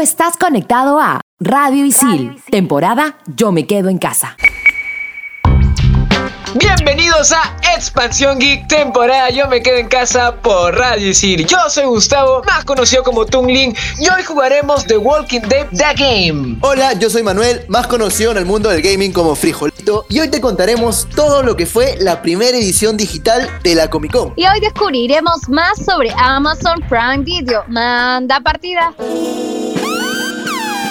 estás conectado a Radio Isil, temporada Yo me quedo en casa. Bienvenidos a Expansión Geek, temporada Yo me quedo en casa por Radio Isil. Yo soy Gustavo, más conocido como Tungling, y hoy jugaremos The Walking Dead The Game. Hola, yo soy Manuel, más conocido en el mundo del gaming como Frijolito, y hoy te contaremos todo lo que fue la primera edición digital de la Comic Con. Y hoy descubriremos más sobre Amazon Prime Video. Manda partida.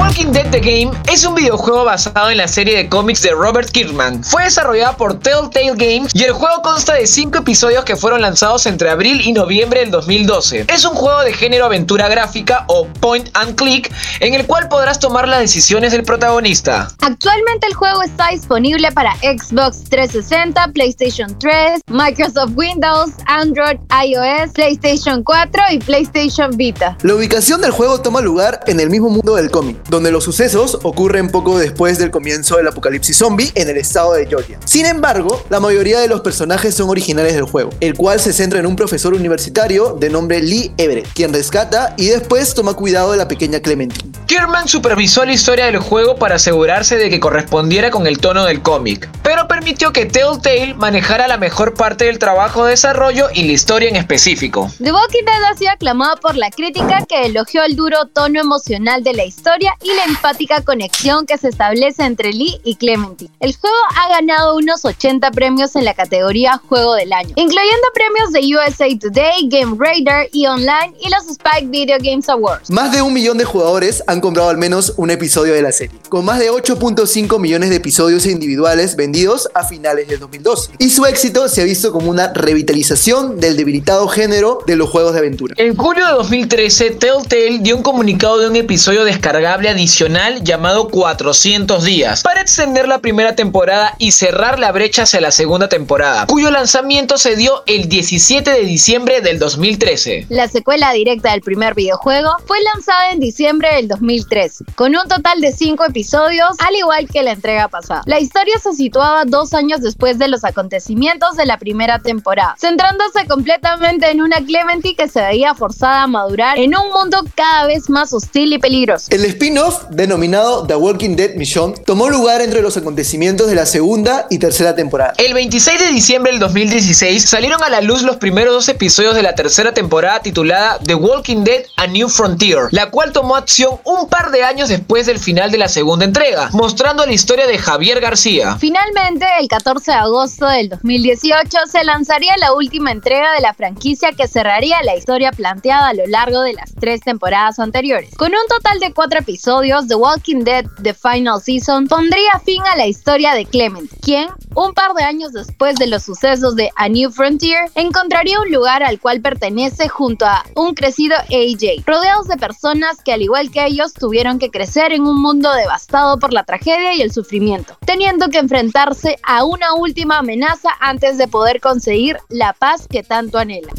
Walking Dead The Game es un videojuego basado en la serie de cómics de Robert Kirkman. Fue desarrollada por Telltale Games y el juego consta de 5 episodios que fueron lanzados entre abril y noviembre del 2012. Es un juego de género aventura gráfica o point and click en el cual podrás tomar las decisiones del protagonista. Actualmente el juego está disponible para Xbox 360, PlayStation 3, Microsoft Windows, Android, iOS, PlayStation 4 y PlayStation Vita. La ubicación del juego toma lugar en el mismo mundo del cómic, donde los sucesos ocurren poco después del comienzo del apocalipsis zombie en el estado de Georgia. Sin embargo, la mayoría de los personajes son originales del juego, el cual se centra en un profesor universitario de nombre Lee Everett, quien rescata y después toma cuidado de la pequeña Clementine. Kirkman supervisó la historia del juego para asegurarse de que correspondiera con el tono del cómic, pero permitió que Telltale manejara la mejor parte del trabajo de desarrollo y la historia en específico. The Walking Dead ha sido aclamado por la crítica que elogió el duro tono emocional de la historia y la empática conexión que se establece entre Lee y Clementine. El juego ha ganado unos 80 premios en la categoría Juego del Año, incluyendo premios de USA Today, Game Radar y Online y los Spike Video Games Awards. Más de un millón de jugadores han comprado al menos un episodio de la serie, con más de 8.5 millones de episodios individuales vendidos a finales del 2012. Y su éxito se ha visto como una revitalización del debilitado género de los juegos de aventura. En julio de 2013, Telltale dio un comunicado de un episodio descargable adicional llamado 400 días para extender la primera temporada y cerrar la brecha hacia la segunda temporada, cuyo lanzamiento se dio el 17 de diciembre del 2013. La secuela directa del primer videojuego fue lanzada en diciembre del 2013, con un total de 5 episodios, al igual que la entrega pasada. La historia se situaba dos años después de los acontecimientos de la primera temporada, centrándose completamente en una Clementine que se veía forzada a madurar en un mundo cada vez más hostil y peligroso. El spin-off, denominado The Walking Dead Mission, tomó lugar entre los acontecimientos de la segunda y tercera temporada. El 26 de diciembre del 2016 salieron a la luz los primeros dos episodios de la tercera temporada titulada The Walking Dead A New Frontier, la cual tomó acción un par de años después del final de la segunda entrega, mostrando la historia de Javier García. Finalmente, el 14 de agosto del 2018 se lanzaría la última entrega de la franquicia que cerraría la historia planteada a lo largo de las tres temporadas anteriores. Con un total de cuatro episodios, The Walking Dead The Final Season pondría fin a la historia de Clement, quien, un par de años después de los sucesos de A New Frontier, encontraría un lugar al cual pertenece junto a un crecido AJ, rodeados de personas que al igual que ellos tuvieron que crecer en un mundo devastado por la tragedia y el sufrimiento, teniendo que enfrentarse a una última amenaza antes de poder conseguir la paz que tanto anhela.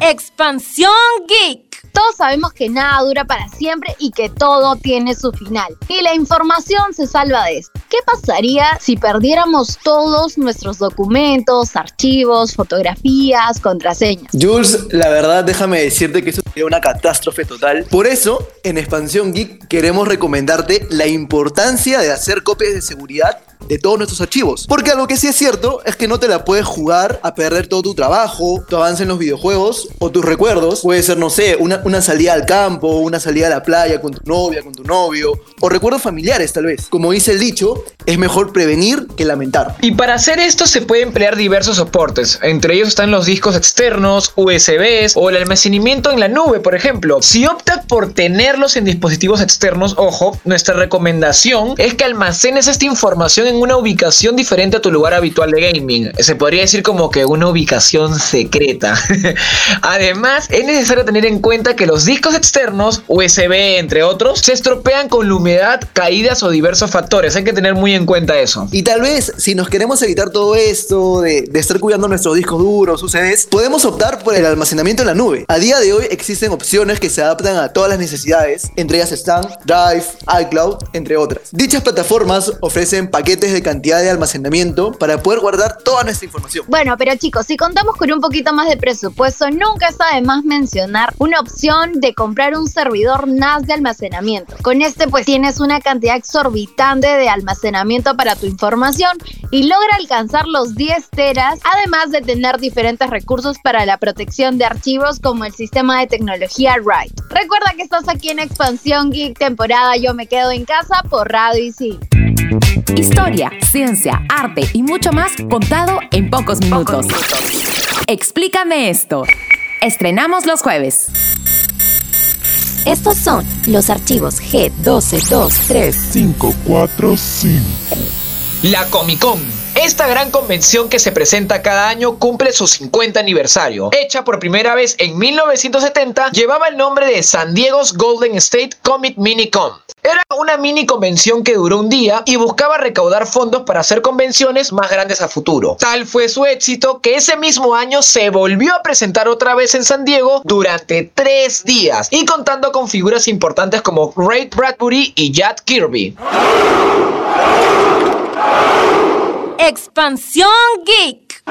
Expansión Geek. Todos sabemos que nada dura para siempre y que todo tiene su final. Y la información se salva de esto. ¿Qué pasaría si perdiéramos todos nuestros documentos, archivos, fotografías, contraseñas? Jules, la verdad, déjame decirte que eso sería una catástrofe total. Por eso, en Expansión Geek queremos recomendarte la importancia de hacer copias de seguridad de todos nuestros archivos. Porque algo que sí es cierto es que no te la puedes jugar a perder todo tu trabajo, tu avance en los videojuegos o tus recuerdos. Puede ser, no sé, una, una salida al campo, una salida a la playa con tu novia, con tu novio, o recuerdos familiares tal vez. Como dice el dicho, es mejor prevenir que lamentar. Y para hacer esto se puede emplear diversos soportes, entre ellos están los discos externos, USBs o el almacenamiento en la nube, por ejemplo. Si optas por tenerlos en dispositivos externos, ojo, nuestra recomendación es que almacenes esta información en tienen una ubicación diferente a tu lugar habitual de gaming. Se podría decir como que una ubicación secreta. Además, es necesario tener en cuenta que los discos externos, USB entre otros, se estropean con la humedad, caídas o diversos factores. Hay que tener muy en cuenta eso. Y tal vez, si nos queremos evitar todo esto de, de estar cuidando nuestros discos duros, UCDs, podemos optar por el almacenamiento en la nube. A día de hoy existen opciones que se adaptan a todas las necesidades, entre ellas están Drive, iCloud, entre otras. Dichas plataformas ofrecen paquetes de cantidad de almacenamiento para poder guardar toda nuestra información. Bueno, pero chicos, si contamos con un poquito más de presupuesto, nunca está de más mencionar una opción de comprar un servidor NAS de almacenamiento. Con este pues tienes una cantidad exorbitante de almacenamiento para tu información y logra alcanzar los 10 teras, además de tener diferentes recursos para la protección de archivos como el sistema de tecnología Write. Recuerda que estás aquí en Expansión Geek temporada Yo me quedo en casa por Radio Isil. Historia, ciencia, arte y mucho más contado en pocos minutos. Explícame esto. Estrenamos los jueves. Estos son los archivos G12235. 545. La Comic Con. Esta gran convención que se presenta cada año cumple su 50 aniversario. Hecha por primera vez en 1970, llevaba el nombre de San Diego's Golden State Comic Mini Con. Era una mini convención que duró un día y buscaba recaudar fondos para hacer convenciones más grandes a futuro. Tal fue su éxito que ese mismo año se volvió a presentar otra vez en San Diego durante tres días y contando con figuras importantes como Ray Bradbury y Jack Kirby. Expansión Geek.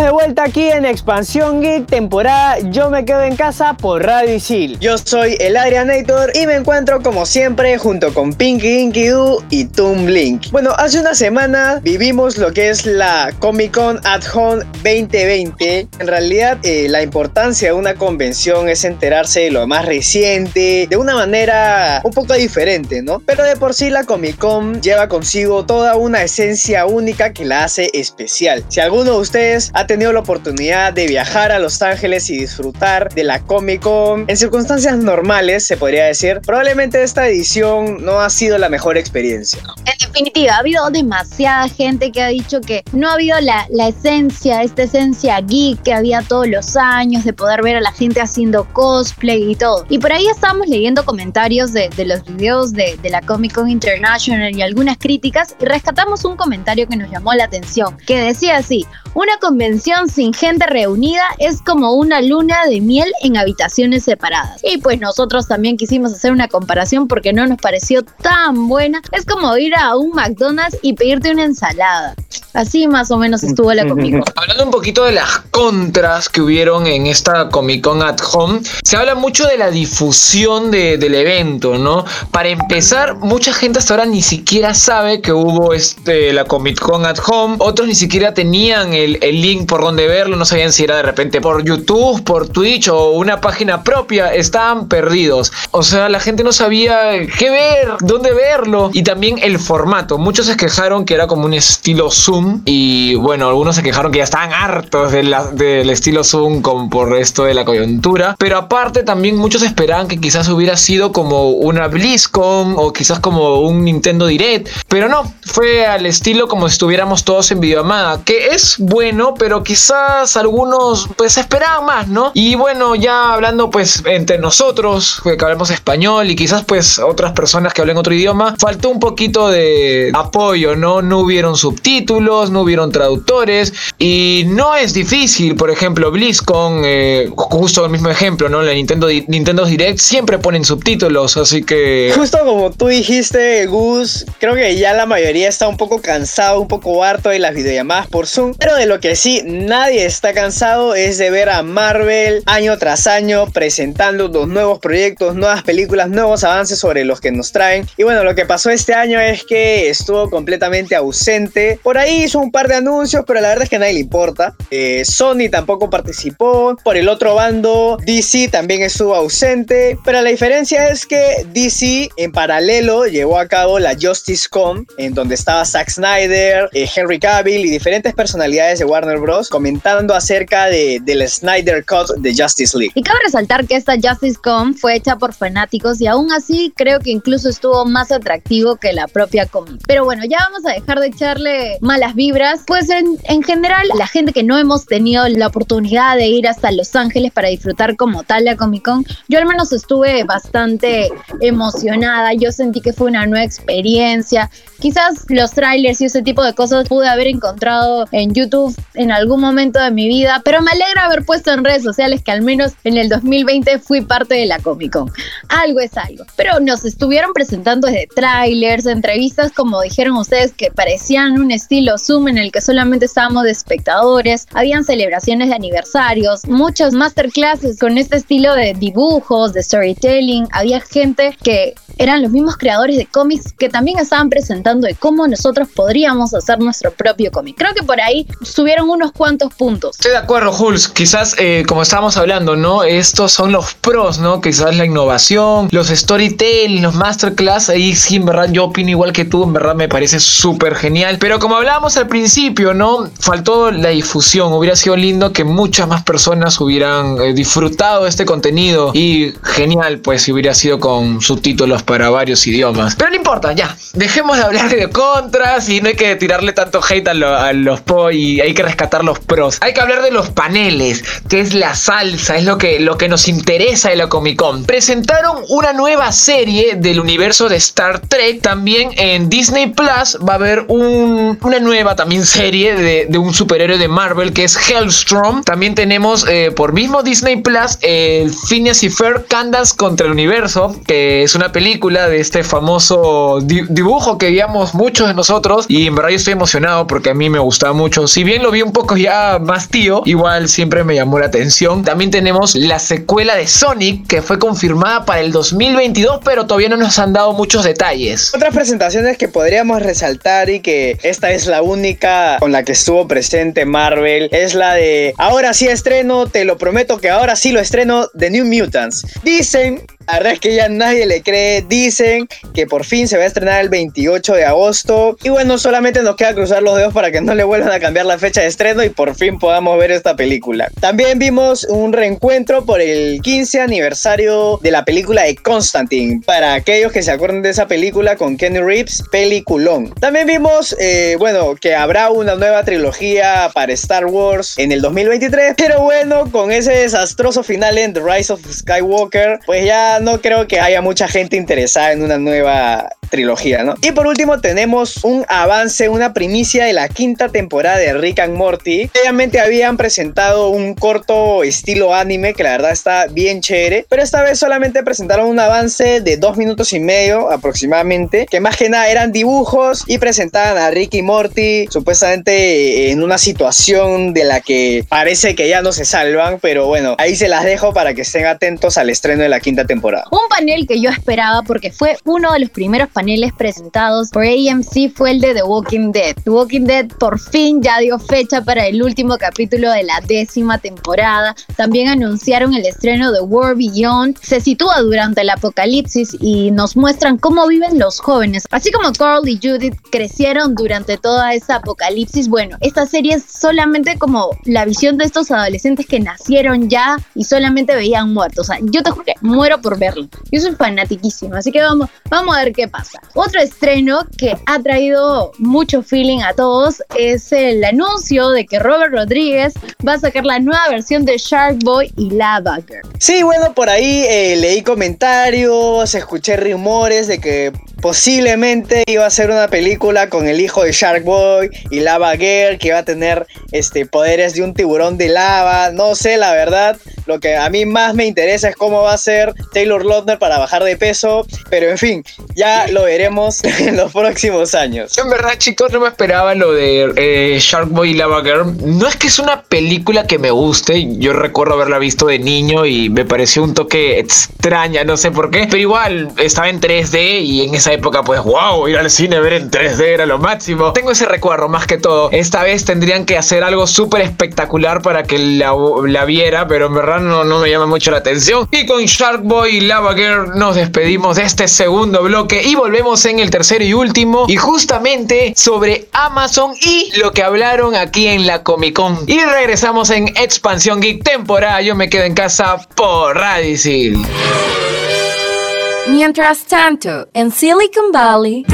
De vuelta aquí en Expansión Geek, temporada Yo me quedo en casa por Radio Isil. Yo soy el Adrianator y me encuentro como siempre junto con Pinky Inky Doo y Toon Blink. Bueno, hace una semana vivimos lo que es la Comic Con at Home 2020. En realidad, eh, la importancia de una convención es enterarse de lo más reciente, de una manera un poco diferente, ¿no? Pero de por sí la Comic Con lleva consigo toda una esencia única que la hace especial. Si alguno de ustedes ha tenido la oportunidad de viajar a Los Ángeles y disfrutar de la Comic Con en circunstancias normales, se podría decir, probablemente esta edición no ha sido la mejor experiencia. En definitiva, ha habido demasiada gente que ha dicho que no ha habido la, la esencia, esta esencia geek que había todos los años, de poder ver a la gente haciendo cosplay y todo. Y por ahí estábamos leyendo comentarios de, de los videos de, de la Comic Con International y algunas críticas y rescatamos un comentario que nos llamó la atención, que decía así, una convención sin gente reunida es como una luna de miel en habitaciones separadas. Y pues nosotros también quisimos hacer una comparación porque no nos pareció tan buena. Es como ir a un McDonald's y pedirte una ensalada. Así más o menos estuvo la Comic Con. Hablando un poquito de las contras que hubieron en esta Comic Con at Home, se habla mucho de la difusión de- del evento, ¿no? Para empezar, mucha gente hasta ahora ni siquiera sabe que hubo este, la Comic Con at Home, otros ni siquiera tenían el, el link por donde verlo, no sabían si era de repente por YouTube, por Twitch o una página propia, estaban perdidos. O sea, la gente no sabía qué ver, dónde verlo y también el formato. Muchos se quejaron que era como un estilo Zoom y bueno, algunos se quejaron que ya estaban hartos del estilo Zoom con, por esto de la coyuntura. Pero aparte también muchos esperaban que quizás hubiera sido como una BlizzCon o quizás como un Nintendo Direct. Pero no, fue al estilo como si estuviéramos todos en videollamada, que es bueno, pero quizás algunos pues esperaban más, ¿no? Y bueno, ya hablando pues entre nosotros, que hablamos español y quizás pues otras personas que hablen otro idioma, faltó un poquito de apoyo, ¿no? No hubieron subtítulos, no hubieron traductores y no es difícil, por ejemplo, BlizzCon, eh, justo el mismo ejemplo, ¿no? La Nintendo, Nintendo Direct siempre ponen subtítulos, así que... Justo como tú dijiste, Gus, creo que ya la mayoría está un poco cansado, un poco harto de las videollamadas por Zoom. Pero de lo que sí nadie está cansado es de ver a Marvel año tras año presentando los nuevos proyectos, nuevas películas, nuevos avances sobre los que nos traen. Y bueno, lo que pasó este año es que estuvo completamente ausente. Por ahí hizo un par de anuncios, pero la verdad es que a nadie le importa. Eh, Sony tampoco participó. Por el otro bando, DC también estuvo ausente. Pero la diferencia es que DC en paralelo llevó a cabo la Justice Con, en donde estaba Zack Snyder, eh, Henry Cavill y diferentes personalidades de Warner Bros. comentando acerca de, del Snyder Cut de Justice League. Y cabe resaltar que esta Justice Con fue hecha por fanáticos y aún así creo que incluso estuvo más atractivo que la propia cómic. Pero bueno, ya vamos a dejar de echarle vibras. Pues en, en general, la gente que no hemos tenido la oportunidad de ir hasta Los Ángeles para disfrutar como tal la Comic Con, yo al menos estuve bastante emocionada. Yo sentí que fue una nueva experiencia. Quizás los trailers y ese tipo de cosas pude haber encontrado en YouTube en algún momento de mi vida, pero me alegra haber puesto en redes sociales que al menos en el 2020 fui parte de la Comic Con. Algo es algo. Pero nos estuvieron presentando desde trailers, entrevistas, como dijeron ustedes, que parecían un estilo Zoom en el que solamente estábamos de espectadores. Habían celebraciones de aniversarios, muchas masterclasses con este estilo de dibujos, de storytelling. Había gente que eran los mismos creadores de cómics que también estaban presentando de cómo nosotros podríamos hacer nuestro propio cómic. Creo que por ahí subieron unos cuantos puntos. Estoy de acuerdo, Jules. Quizás, eh, como estábamos hablando, ¿no? Estos son los pros, ¿no? Quizás la innovación, los storytelling, los masterclass. Ahí sí, en verdad, yo opino igual que tú. En verdad, me parece súper genial. Pero como hablábamos al principio, ¿no? Faltó la difusión. Hubiera sido lindo que muchas más personas hubieran eh, disfrutado este contenido. Y genial, pues, si hubiera sido con subtítulos para varios idiomas. Pero no importa, ya. Dejemos de hablar de contras y no hay que tirarle tanto hate a los po y hay que rescatar los pros. Hay que hablar de los paneles, que es la salsa, es lo que, lo que nos interesa de la Comic Con. Presentaron una nueva serie del universo de Star Trek. También en Disney Plus va a haber un- una nueva también serie de, un superhéroe de Marvel que es Hellstrom. También tenemos eh, por mismo Disney Plus el Phineas y Ferb Candace contra el universo, que es una película de este famoso di- dibujo que veíamos muchos de nosotros y en verdad yo estoy emocionado porque a mí me gustaba mucho. Si bien lo vi un poco ya más tío, igual siempre me llamó la atención. También tenemos la secuela de Sonic que fue confirmada para el 2022, pero todavía no nos han dado muchos detalles. Otras presentaciones que podríamos resaltar y que esta es la única con la que estuvo presente Marvel es la de ahora sí estreno, te lo prometo que ahora sí lo estreno de New Mutants. Dicen, la verdad es que ya nadie le cree, dicen que por fin se va a estrenar el 28 de agosto y bueno, solamente nos queda cruzar los dedos para que no le vuelvan a cambiar la fecha de estreno y por fin podamos ver esta película. También vimos un reencuentro por el 15 aniversario de la película de Constantine. Para aquellos que se acuerdan de esa película con Kenny Reeves, peliculón. También vimos, eh, bueno, que habrá una nueva trilogía para Star Wars en el 2023. Pero bueno, con ese desastroso final en The Rise of Skywalker, pues ya no creo que haya mucha gente interesada en una nueva trilogía, ¿no? Y por último tenemos un avance, una primicia de la quinta temporada de Rick and Morty. Previamente habían presentado un corto estilo anime que la verdad está bien chévere, pero esta vez solamente presentaron un avance de dos minutos y medio aproximadamente, que más que nada eran dibujos y presentaban a Rick y Morty supuestamente en una situación de la que parece que ya no se salvan, pero bueno, ahí se las dejo para que estén atentos al estreno de la quinta temporada. Un panel que yo esperaba porque fue uno de los primeros paneles presentados por AMC fue el de The Walking Dead. The Walking Dead por fin ya dio fecha para el último capítulo de la décima temporada. También anunciaron el estreno de War Beyond. Se sitúa durante el apocalipsis y nos muestran cómo viven los jóvenes. Así como Carl y Judith crecieron durante toda esa apocalipsis, bueno, esta serie es solamente como la visión de estos adolescentes que nacieron ya y solamente veían muertos. O sea, yo te juro que muero por verlo. Yo soy fanatiquísima, así que vamos, vamos a ver qué pasa. Otro estreno que ha traído mucho feeling a todos es el anuncio de que Robert Rodríguez va a sacar la nueva versión de Shark Boy y Lava Girl. Sí, bueno, por ahí eh, leí comentarios, escuché rumores de que posiblemente iba a ser una película con el hijo de Shark Boy y Lava Girl que iba a tener este, poderes de un tiburón de lava. No sé, la verdad. Lo que a mí más me interesa es cómo va a ser Taylor Lautner para bajar de peso. Pero en fin, Ya lo veremos en los próximos años. En verdad, chicos, no me esperaba lo de eh, Shark Boy y Lava Girl. No es que es una película que me guste. Yo recuerdo haberla visto de niño y me pareció un toque extraña, no sé por qué. Pero igual estaba en 3D y en esa época, pues, wow, ir al cine ver en 3D era lo máximo. Tengo ese recuerdo más que todo. Esta vez tendrían que hacer algo súper espectacular para que la, la viera, pero en verdad no, no me llama mucho la atención. Y con Shark Boy y Lava Girl nos despedimos de este segundo bloque y volvemos en el tercero y último. Y justamente sobre Amazon y lo que hablaron aquí en la Comic Con. Y regresamos en Expansión Geek temporada. Yo me quedo en casa por Radicil. Mientras tanto, en Silicon Valley.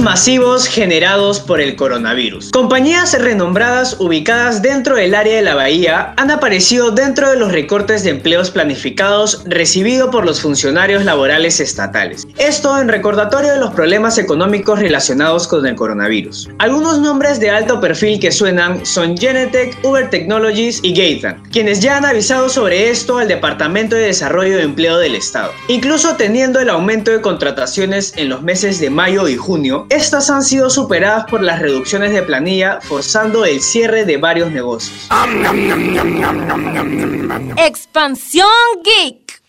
Masivos generados por el coronavirus. Compañías renombradas ubicadas dentro del área de la bahía han aparecido dentro de los recortes de empleos planificados recibidos por los funcionarios laborales estatales. Esto en recordatorio de los problemas económicos relacionados con el coronavirus. Algunos nombres de alto perfil que suenan son Genetech, Uber Technologies y Gaetan, quienes ya han avisado sobre esto al Departamento de Desarrollo de Empleo del Estado. Incluso teniendo el aumento de contrataciones en los meses de mayo y junio, estas han sido superadas por las reducciones de planilla, forzando el cierre de varios negocios. Expansión Geek.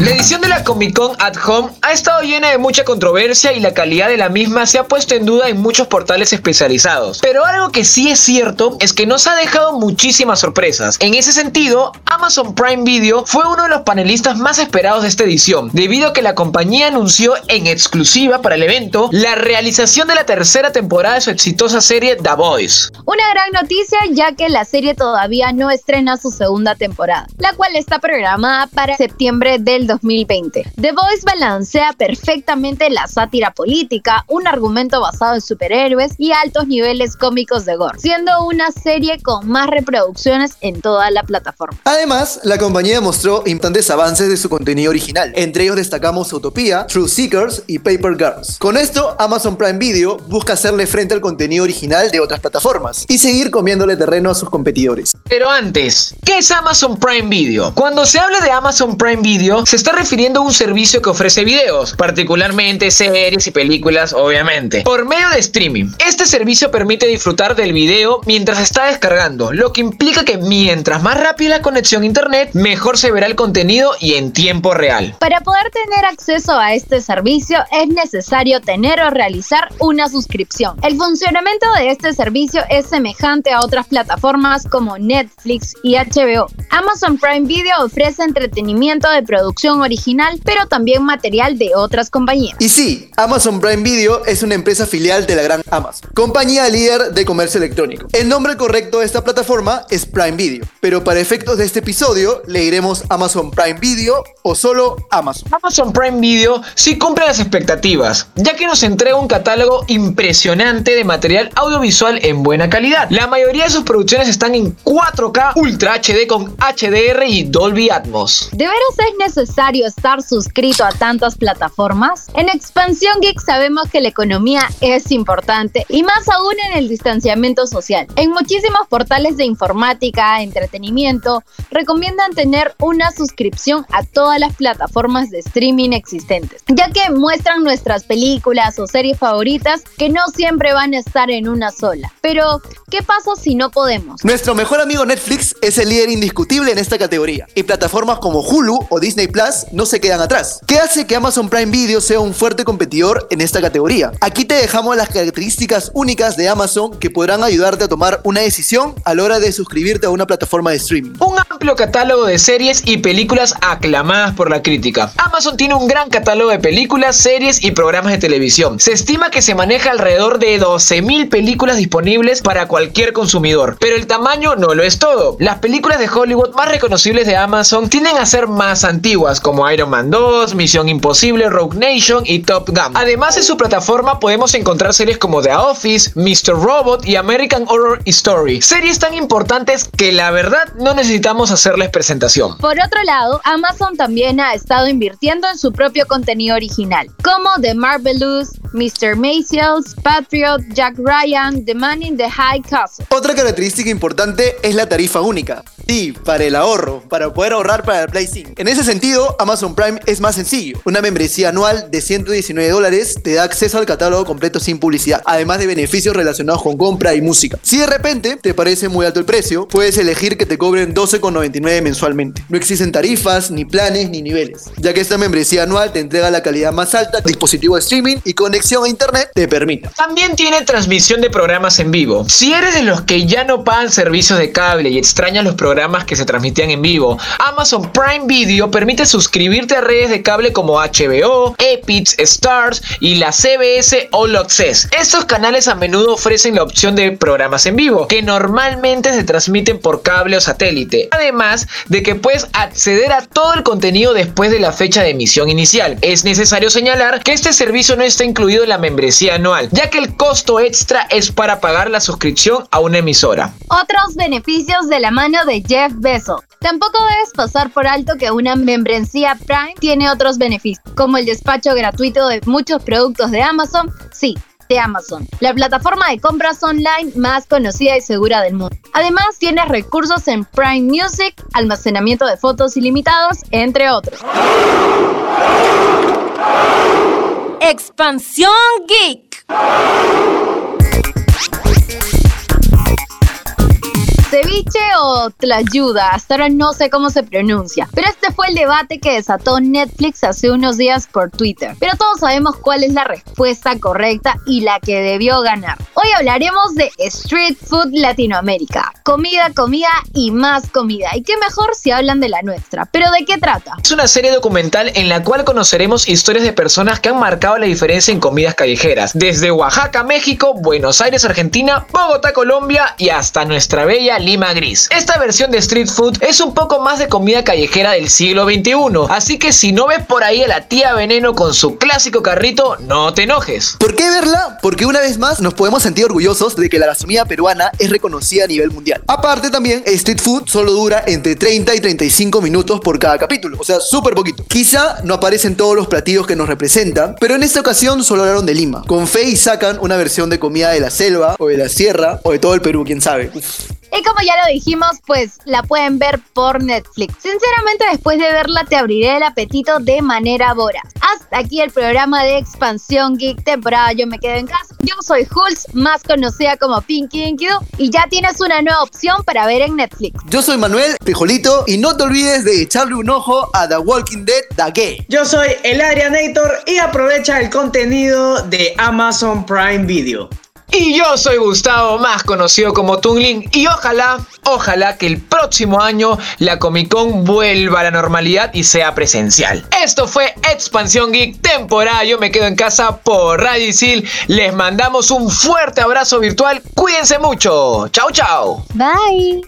La edición la Comic Con at Home ha estado llena de mucha controversia y la calidad de la misma se ha puesto en duda en muchos portales especializados. Pero algo que sí es cierto es que nos ha dejado muchísimas sorpresas. En ese sentido, Amazon Prime Video fue uno de los panelistas más esperados de esta edición, debido a que la compañía anunció en exclusiva para el evento la realización de la tercera temporada de su exitosa serie The Voice. Una gran noticia ya que la serie todavía no estrena su segunda temporada, la cual está programada para septiembre del 2020. The Voice balancea perfectamente la sátira política, un argumento basado en superhéroes y altos niveles cómicos de gore, siendo una serie con más reproducciones en toda la plataforma. Además, la compañía mostró importantes avances de su contenido original. Entre ellos destacamos Utopia, True Seekers y Paper Girls. Con esto, Amazon Prime Video busca hacerle frente al contenido original de otras plataformas y seguir comiéndole terreno a sus competidores. Pero antes, ¿qué es Amazon Prime Video? Cuando se habla de Amazon Prime Video, se está refiriendo un servicio que ofrece videos, particularmente series y películas, obviamente, por medio de streaming. Este servicio permite disfrutar del video mientras está descargando, lo que implica que mientras más rápida la conexión a internet, mejor se verá el contenido y en tiempo real. Para poder tener acceso a este servicio es necesario tener o realizar una suscripción. El funcionamiento de este servicio es semejante a otras plataformas como Netflix y HBO. Amazon Prime Video ofrece entretenimiento de producción original, pero también material de otras compañías. Y sí, Amazon Prime Video es una empresa filial de la gran Amazon, compañía líder de comercio electrónico. El nombre correcto de esta plataforma es Prime Video, pero para efectos de este episodio le diremos Amazon Prime Video o solo Amazon. Amazon Prime Video sí cumple las expectativas, ya que nos entrega un catálogo impresionante de material audiovisual en buena calidad. La mayoría de sus producciones están en 4K Ultra HD con HDR y Dolby Atmos. ¿De veras es necesario estar suscrito a tantas plataformas? En Expansión Geek sabemos que la economía es importante y más aún en el distanciamiento social. En muchísimos portales de informática, entretenimiento, recomiendan tener una suscripción a todas las plataformas de streaming existentes, ya que muestran nuestras películas o series favoritas que no siempre van a estar en una sola. Pero, ¿qué pasa si no podemos? Nuestro mejor amigo Netflix es el líder indiscutible en esta categoría, y plataformas como Hulu o Disney Plus no se quedan atrás. ¿Qué hace que Amazon Prime Video sea un fuerte competidor en esta categoría? Aquí te dejamos las características únicas de Amazon que podrán ayudarte a tomar una decisión a la hora de suscribirte a una plataforma de streaming. Amplio catálogo de series y películas aclamadas por la crítica. Amazon tiene un gran catálogo de películas, series y programas de televisión. Se estima que se maneja alrededor de 12.000 películas disponibles para cualquier consumidor, pero el tamaño no lo es todo. Las películas de Hollywood más reconocibles de Amazon tienden a ser más antiguas, como Iron Man 2, Misión Imposible, Rogue Nation y Top Gun. Además, en su plataforma podemos encontrar series como The Office, Mr. Robot y American Horror Story. Series tan importantes que la verdad no necesitamos hacerles presentación. Por otro lado, Amazon también ha estado invirtiendo en su propio contenido original, como The Marvelous, Mr. Maciels, Patriot, Jack Ryan, The Man in the High Castle. Otra característica importante es la tarifa única. Sí, para el ahorro, para poder ahorrar para el Play 5. En ese sentido, Amazon Prime es más sencillo. Una membresía anual de 119 dólares te da acceso al catálogo completo sin publicidad, además de beneficios relacionados con compra y música. Si de repente te parece muy alto el precio, puedes elegir que te cobren 12,99 mensualmente. No existen tarifas, ni planes, ni niveles, ya que esta membresía anual te entrega la calidad más alta, dispositivo de streaming y conexión a internet te permita. También tiene transmisión de programas en vivo. Si eres de los que ya no pagan servicios de cable y extrañas los programas que se transmitían en vivo, Amazon Prime Video permite suscribirte a redes de cable como HBO, Epix, Stars y la CBS All Access. Estos canales a menudo ofrecen la opción de programas en vivo, que normalmente se transmiten por cable o satélite. Además de que puedes acceder a todo el contenido después de la fecha de emisión inicial. Es necesario señalar que este servicio no está incluido en la membresía anual, ya que el costo extra es para pagar la suscripción a una emisora. Otros beneficios de la mano de Jeff Bezos. Tampoco debes pasar por alto que una membresía Prime tiene otros beneficios, como el despacho gratuito de muchos productos de Amazon. Sí, de Amazon, la plataforma de compras online más conocida y segura del mundo. Además, tiene recursos en Prime Music, almacenamiento de fotos ilimitados, entre otros. Expansión Geek. Ceviche o tlayuda, hasta ahora no sé cómo se pronuncia, pero este fue el debate que desató Netflix hace unos días por Twitter. Pero todos sabemos cuál es la respuesta correcta y la que debió ganar. Hoy hablaremos de Street Food Latinoamérica. Comida, comida y más comida. Y qué mejor si hablan de la nuestra. Pero ¿de qué trata? Es una serie documental en la cual conoceremos historias de personas que han marcado la diferencia en comidas callejeras, desde Oaxaca, México, Buenos Aires, Argentina, Bogotá, Colombia y hasta nuestra bella Lima Gris. Esta versión de Street Food es un poco más de comida callejera del siglo XXI, así que si no ves por ahí a la tía Veneno con su clásico carrito, no te enojes. ¿Por qué verla? Porque una vez más nos podemos sentir orgullosos de que la gastronomía peruana es reconocida a nivel mundial. Aparte también, Street Food solo dura entre 30 y 35 minutos por cada capítulo, o sea, súper poquito. Quizá no aparecen todos los platillos que nos representan, pero en esta ocasión solo hablaron de Lima. Con fe y sacan una versión de comida de la selva, o de la sierra, o de todo el Perú, quién sabe. Y como ya lo dijimos, pues la pueden ver por Netflix. Sinceramente, después de verla te abriré el apetito de manera voraz. Hasta aquí el programa de Expansión Geek temporada Yo me quedo en casa. Yo soy Hulz, más conocida como Pinky Inky Doo, y ya tienes una nueva opción para ver en Netflix. Yo soy Manuel Pejolito y no te olvides de echarle un ojo a The Walking Dead The Gay. Yo soy el Adrianator y aprovecha el contenido de Amazon Prime Video. Y yo soy Gustavo, más conocido como Tungling, y ojalá, ojalá que el próximo año la Comic Con vuelva a la normalidad y sea presencial. Esto fue Expansión Geek temporada Yo me quedo en casa por Radio Isil. Les mandamos un fuerte abrazo virtual. Cuídense mucho. Chao, chao. Bye.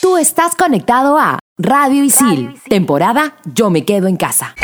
Tú estás conectado a Radio Isil, temporada Yo me quedo en casa.